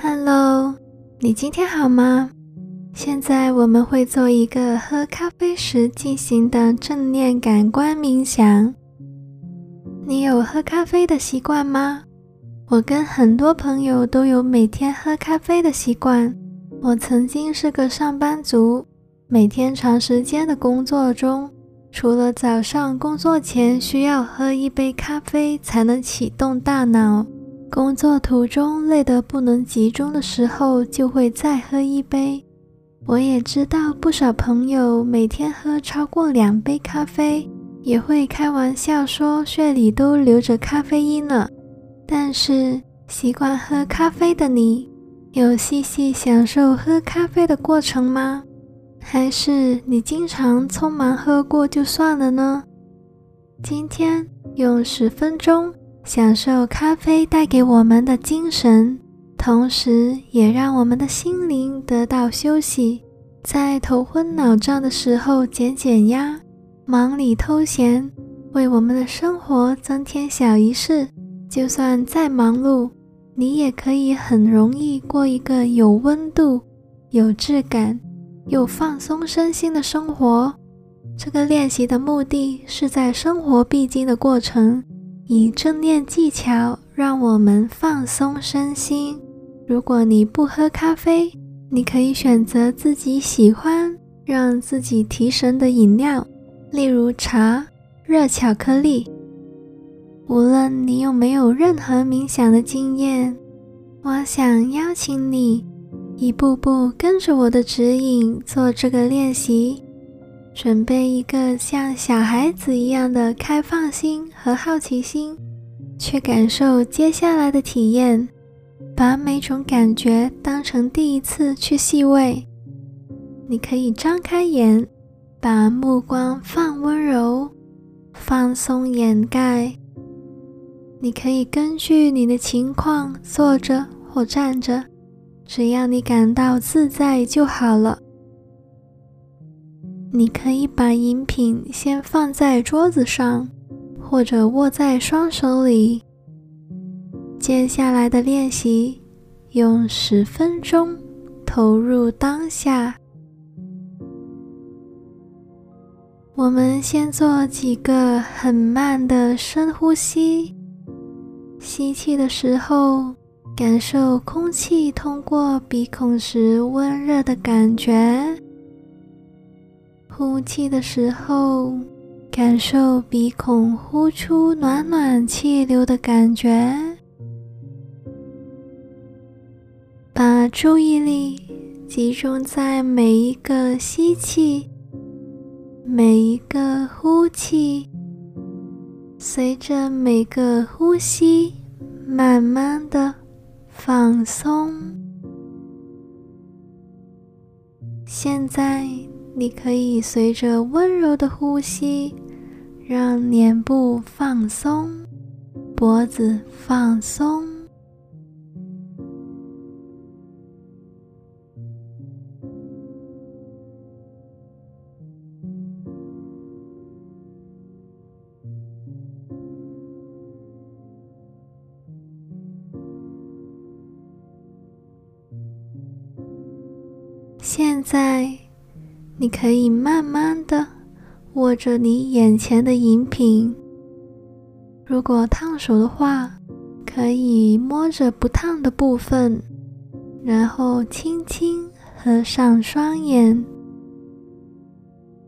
Hello，你今天好吗？现在我们会做一个喝咖啡时进行的正念感官冥想。你有喝咖啡的习惯吗？我跟很多朋友都有每天喝咖啡的习惯。我曾经是个上班族，每天长时间的工作中，除了早上工作前需要喝一杯咖啡才能启动大脑，工作途中累得不能集中的时候，就会再喝一杯。我也知道不少朋友每天喝超过两杯咖啡，也会开玩笑说血里都流着咖啡因了。但是习惯喝咖啡的你，有细细享受喝咖啡的过程吗？还是你经常匆忙喝过就算了呢？今天用十分钟享受咖啡带给我们的精神。同时，也让我们的心灵得到休息，在头昏脑胀的时候减减压，忙里偷闲，为我们的生活增添小仪式。就算再忙碌，你也可以很容易过一个有温度、有质感又放松身心的生活。这个练习的目的是在生活必经的过程，以正念技巧让我们放松身心。如果你不喝咖啡，你可以选择自己喜欢、让自己提神的饮料，例如茶、热巧克力。无论你有没有任何冥想的经验，我想邀请你一步步跟着我的指引做这个练习，准备一个像小孩子一样的开放心和好奇心，去感受接下来的体验。把每种感觉当成第一次去细味。你可以张开眼，把目光放温柔，放松掩盖。你可以根据你的情况坐着或站着，只要你感到自在就好了。你可以把饮品先放在桌子上，或者握在双手里。接下来的练习，用十分钟投入当下。我们先做几个很慢的深呼吸。吸气的时候，感受空气通过鼻孔时温热的感觉；呼气的时候，感受鼻孔呼出暖暖气流的感觉。把注意力集中在每一个吸气，每一个呼气，随着每个呼吸，慢慢的放松。现在，你可以随着温柔的呼吸，让脸部放松，脖子放松。现在，你可以慢慢的握着你眼前的饮品。如果烫手的话，可以摸着不烫的部分，然后轻轻合上双眼，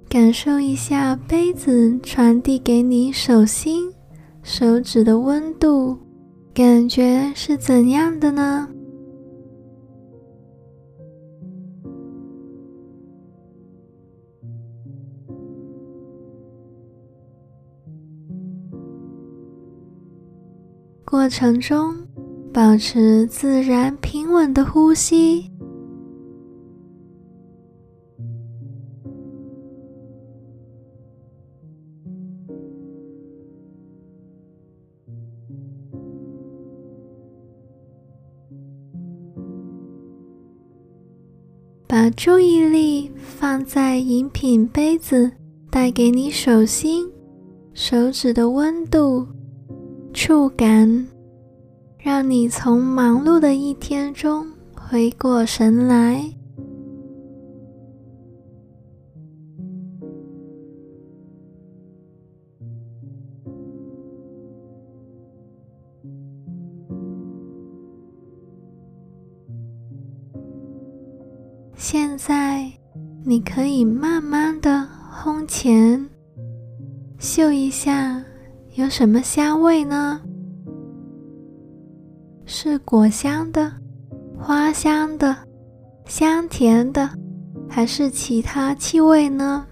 感受一下杯子传递给你手心、手指的温度，感觉是怎样的呢？过程中，保持自然平稳的呼吸，把注意力放在饮品杯子带给你手心、手指的温度。触感，让你从忙碌的一天中回过神来。现在，你可以慢慢的烘前，嗅一下有什么香味呢？是果香的、花香的、香甜的，还是其他气味呢？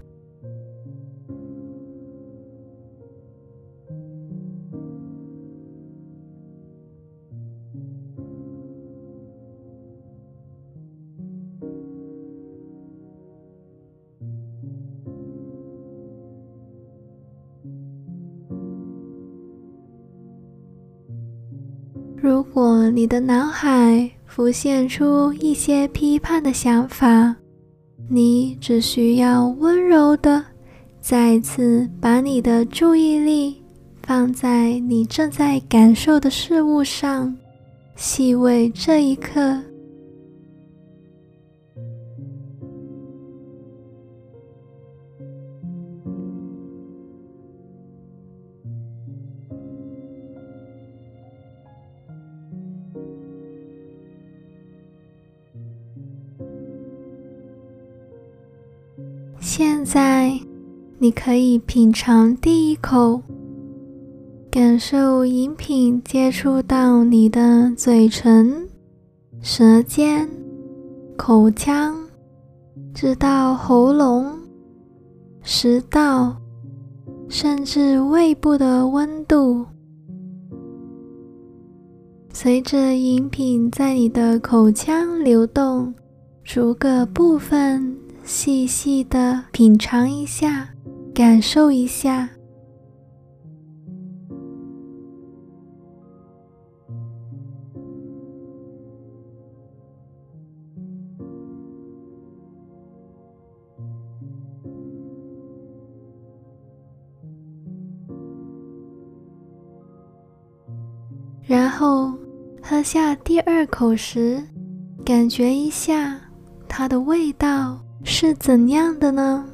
你的脑海浮现出一些批判的想法，你只需要温柔的再次把你的注意力放在你正在感受的事物上，细味这一刻。现在，你可以品尝第一口，感受饮品接触到你的嘴唇、舌尖、口腔，直到喉咙、食道，甚至胃部的温度。随着饮品在你的口腔流动，逐个部分。细细的品尝一下，感受一下。然后喝下第二口时，感觉一下它的味道。是怎样的呢？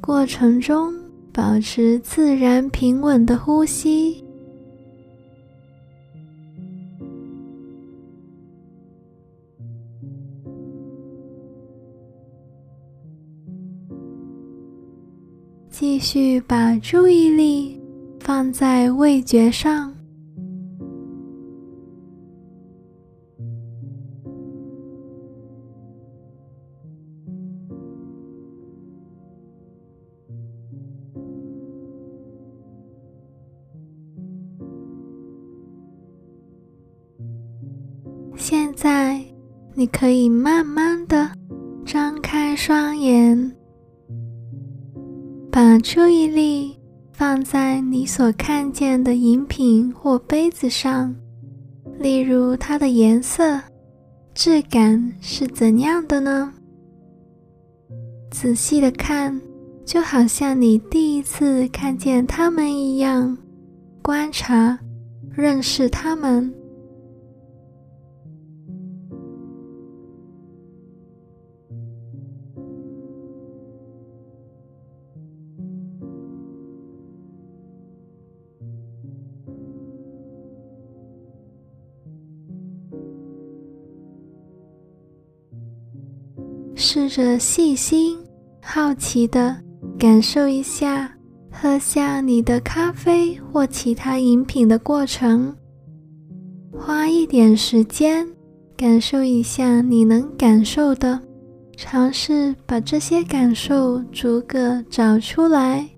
过程中保持自然平稳的呼吸。续把注意力放在味觉上。现在，你可以慢慢的张开双眼。把注意力放在你所看见的饮品或杯子上，例如它的颜色、质感是怎样的呢？仔细的看，就好像你第一次看见它们一样，观察、认识它们。试着细心、好奇地感受一下喝下你的咖啡或其他饮品的过程，花一点时间感受一下你能感受的，尝试把这些感受逐个找出来，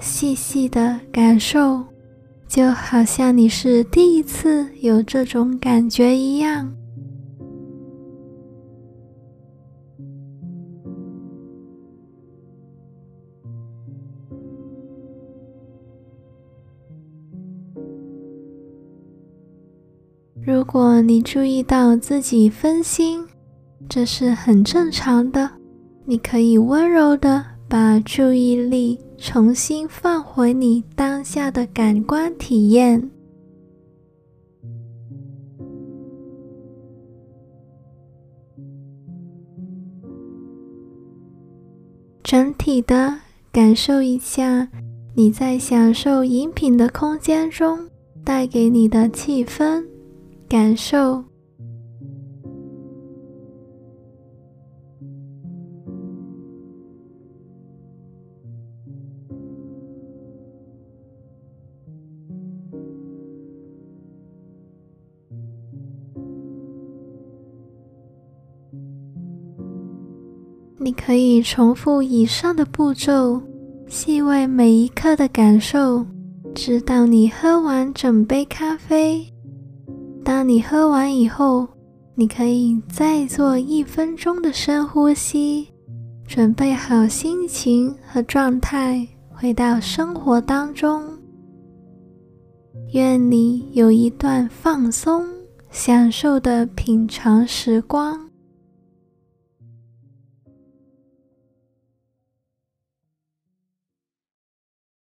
细细的感受，就好像你是第一次有这种感觉一样。如果你注意到自己分心，这是很正常的。你可以温柔的把注意力重新放回你当下的感官体验。整体的感受一下你在享受饮品的空间中带给你的气氛、感受。你可以重复以上的步骤，细味每一刻的感受，直到你喝完整杯咖啡。当你喝完以后，你可以再做一分钟的深呼吸，准备好心情和状态，回到生活当中。愿你有一段放松、享受的品尝时光。